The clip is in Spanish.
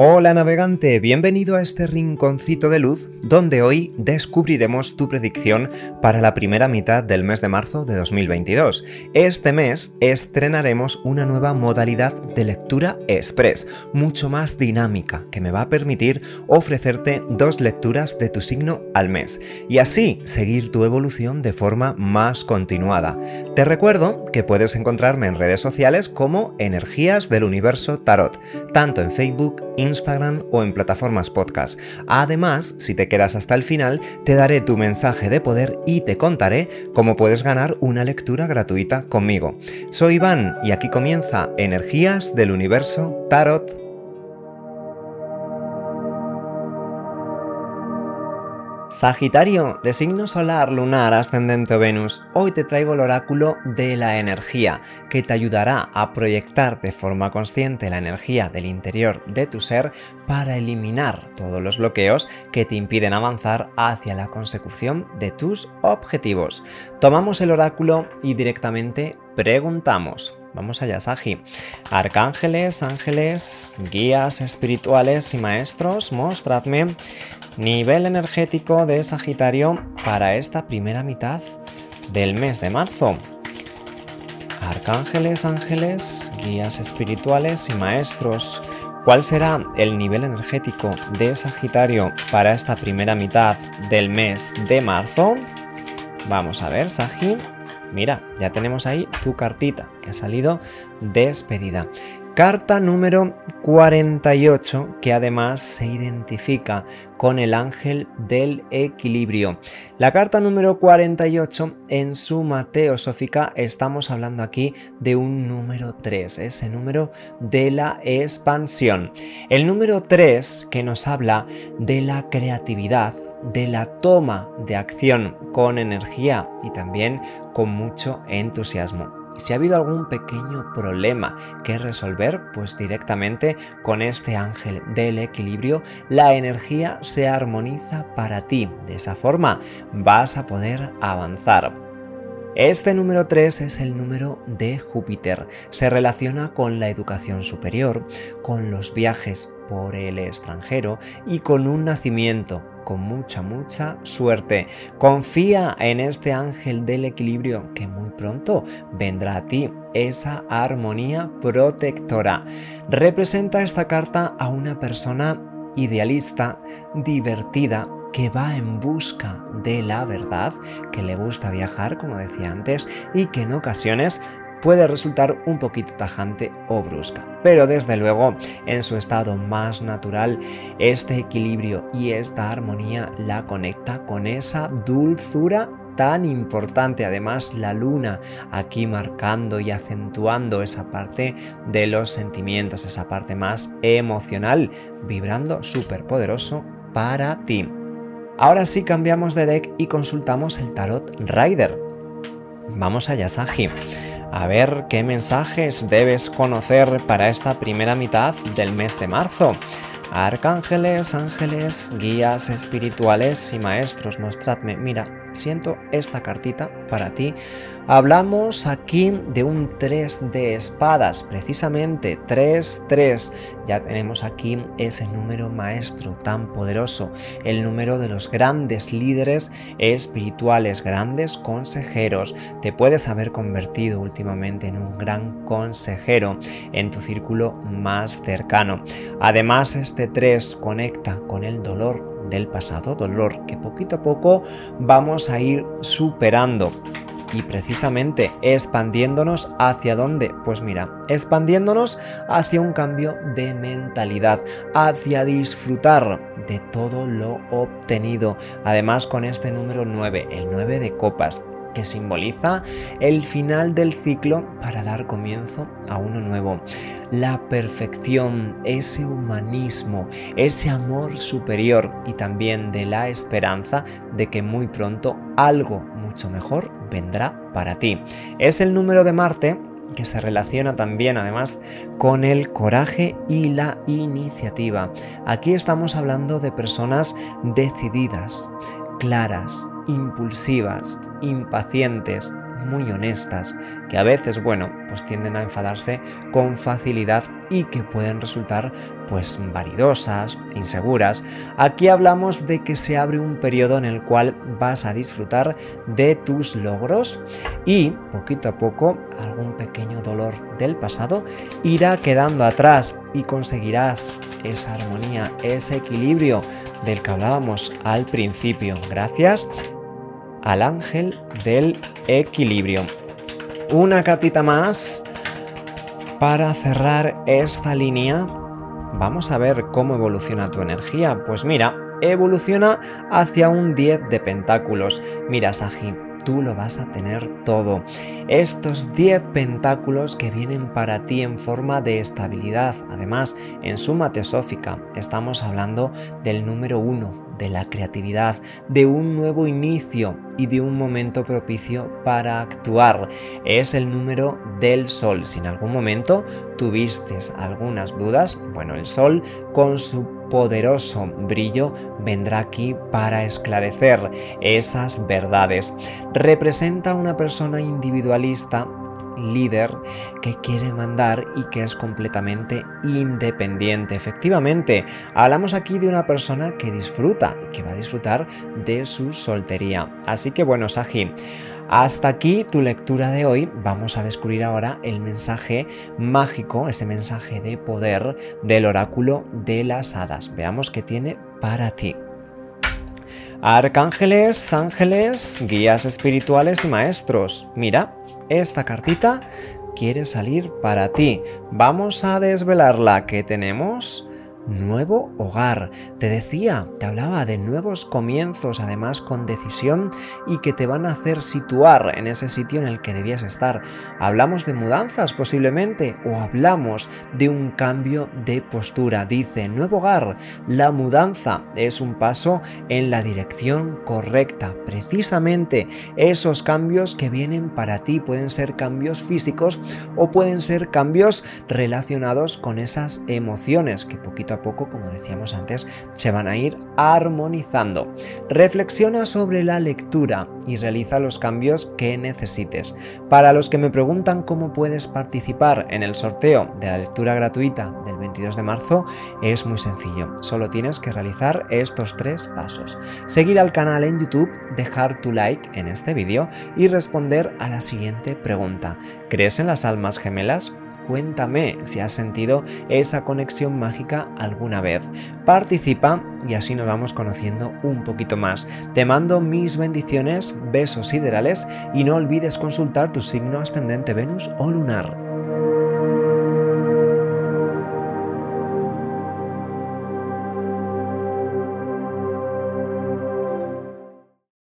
Hola navegante, bienvenido a este rinconcito de luz donde hoy descubriremos tu predicción para la primera mitad del mes de marzo de 2022. Este mes estrenaremos una nueva modalidad de lectura express, mucho más dinámica, que me va a permitir ofrecerte dos lecturas de tu signo al mes y así seguir tu evolución de forma más continuada. Te recuerdo que puedes encontrarme en redes sociales como Energías del Universo Tarot, tanto en Facebook, Instagram o en plataformas podcast. Además, si te quedas hasta el final, te daré tu mensaje de poder y te contaré cómo puedes ganar una lectura gratuita conmigo. Soy Iván y aquí comienza Energías del Universo Tarot Sagitario, de signo solar, lunar, ascendente o Venus, hoy te traigo el oráculo de la energía, que te ayudará a proyectar de forma consciente la energía del interior de tu ser para eliminar todos los bloqueos que te impiden avanzar hacia la consecución de tus objetivos. Tomamos el oráculo y directamente preguntamos. Vamos allá, Sagi. Arcángeles, ángeles, guías espirituales y maestros, mostradme nivel energético de Sagitario para esta primera mitad del mes de marzo. Arcángeles, ángeles, guías espirituales y maestros. ¿Cuál será el nivel energético de Sagitario para esta primera mitad del mes de marzo? Vamos a ver, Sagi. Mira, ya tenemos ahí tu cartita que ha salido despedida. Carta número 48 que además se identifica con el ángel del equilibrio. La carta número 48 en suma teosófica estamos hablando aquí de un número 3, ese número de la expansión. El número 3 que nos habla de la creatividad, de la toma de acción con energía y también con mucho entusiasmo. Si ha habido algún pequeño problema que resolver, pues directamente con este ángel del equilibrio, la energía se armoniza para ti. De esa forma vas a poder avanzar. Este número 3 es el número de Júpiter. Se relaciona con la educación superior, con los viajes por el extranjero y con un nacimiento con mucha, mucha suerte. Confía en este ángel del equilibrio que muy pronto vendrá a ti esa armonía protectora. Representa esta carta a una persona idealista, divertida, que va en busca de la verdad, que le gusta viajar, como decía antes, y que en ocasiones puede resultar un poquito tajante o brusca. Pero desde luego, en su estado más natural, este equilibrio y esta armonía la conecta con esa dulzura tan importante. Además, la luna aquí marcando y acentuando esa parte de los sentimientos, esa parte más emocional, vibrando súper poderoso para ti. Ahora sí cambiamos de deck y consultamos el tarot Rider. Vamos allá, Sagi a ver qué mensajes debes conocer para esta primera mitad del mes de marzo. Arcángeles, ángeles, guías espirituales y maestros, mostradme. Mira, siento esta cartita para ti. Hablamos aquí de un 3 de espadas, precisamente 3-3. Ya tenemos aquí ese número maestro tan poderoso, el número de los grandes líderes espirituales, grandes consejeros. Te puedes haber convertido últimamente en un gran consejero en tu círculo más cercano. Además, este 3 conecta con el dolor del pasado, dolor que poquito a poco vamos a ir superando y precisamente expandiéndonos hacia dónde? Pues mira, expandiéndonos hacia un cambio de mentalidad, hacia disfrutar de todo lo obtenido. Además con este número 9, el 9 de copas, que simboliza el final del ciclo para dar comienzo a uno nuevo. La perfección, ese humanismo, ese amor superior y también de la esperanza de que muy pronto algo mucho mejor vendrá para ti. Es el número de Marte que se relaciona también además con el coraje y la iniciativa. Aquí estamos hablando de personas decididas, claras, impulsivas, impacientes, muy honestas, que a veces, bueno, pues tienden a enfadarse con facilidad y que pueden resultar pues varidosas, inseguras. Aquí hablamos de que se abre un periodo en el cual vas a disfrutar de tus logros y poquito a poco algún pequeño dolor del pasado irá quedando atrás y conseguirás esa armonía, ese equilibrio del que hablábamos al principio. Gracias al ángel del equilibrio. Una cartita más para cerrar esta línea. Vamos a ver cómo evoluciona tu energía. Pues mira, evoluciona hacia un 10 de pentáculos. Mira, Saji, tú lo vas a tener todo. Estos 10 pentáculos que vienen para ti en forma de estabilidad. Además, en suma teosófica estamos hablando del número 1, de la creatividad, de un nuevo inicio y de un momento propicio para actuar. Es el número del sol. Si en algún momento tuviste algunas dudas, bueno, el sol con su poderoso brillo vendrá aquí para esclarecer esas verdades. Representa una persona individualista líder que quiere mandar y que es completamente independiente. Efectivamente, hablamos aquí de una persona que disfruta, que va a disfrutar de su soltería. Así que bueno, Saji, hasta aquí tu lectura de hoy. Vamos a descubrir ahora el mensaje mágico, ese mensaje de poder del oráculo de las hadas. Veamos qué tiene para ti. Arcángeles, ángeles, guías espirituales y maestros. Mira, esta cartita quiere salir para ti. Vamos a desvelarla. ¿Qué tenemos? Nuevo hogar. Te decía, te hablaba de nuevos comienzos, además con decisión y que te van a hacer situar en ese sitio en el que debías estar. Hablamos de mudanzas posiblemente o hablamos de un cambio de postura. Dice, nuevo hogar, la mudanza es un paso en la dirección correcta. Precisamente esos cambios que vienen para ti pueden ser cambios físicos o pueden ser cambios relacionados con esas emociones que poquito poco, como decíamos antes, se van a ir armonizando. Reflexiona sobre la lectura y realiza los cambios que necesites. Para los que me preguntan cómo puedes participar en el sorteo de la lectura gratuita del 22 de marzo, es muy sencillo. Solo tienes que realizar estos tres pasos. Seguir al canal en YouTube, dejar tu like en este vídeo y responder a la siguiente pregunta. ¿Crees en las almas gemelas? Cuéntame si has sentido esa conexión mágica alguna vez. Participa y así nos vamos conociendo un poquito más. Te mando mis bendiciones, besos siderales y no olvides consultar tu signo ascendente Venus o lunar.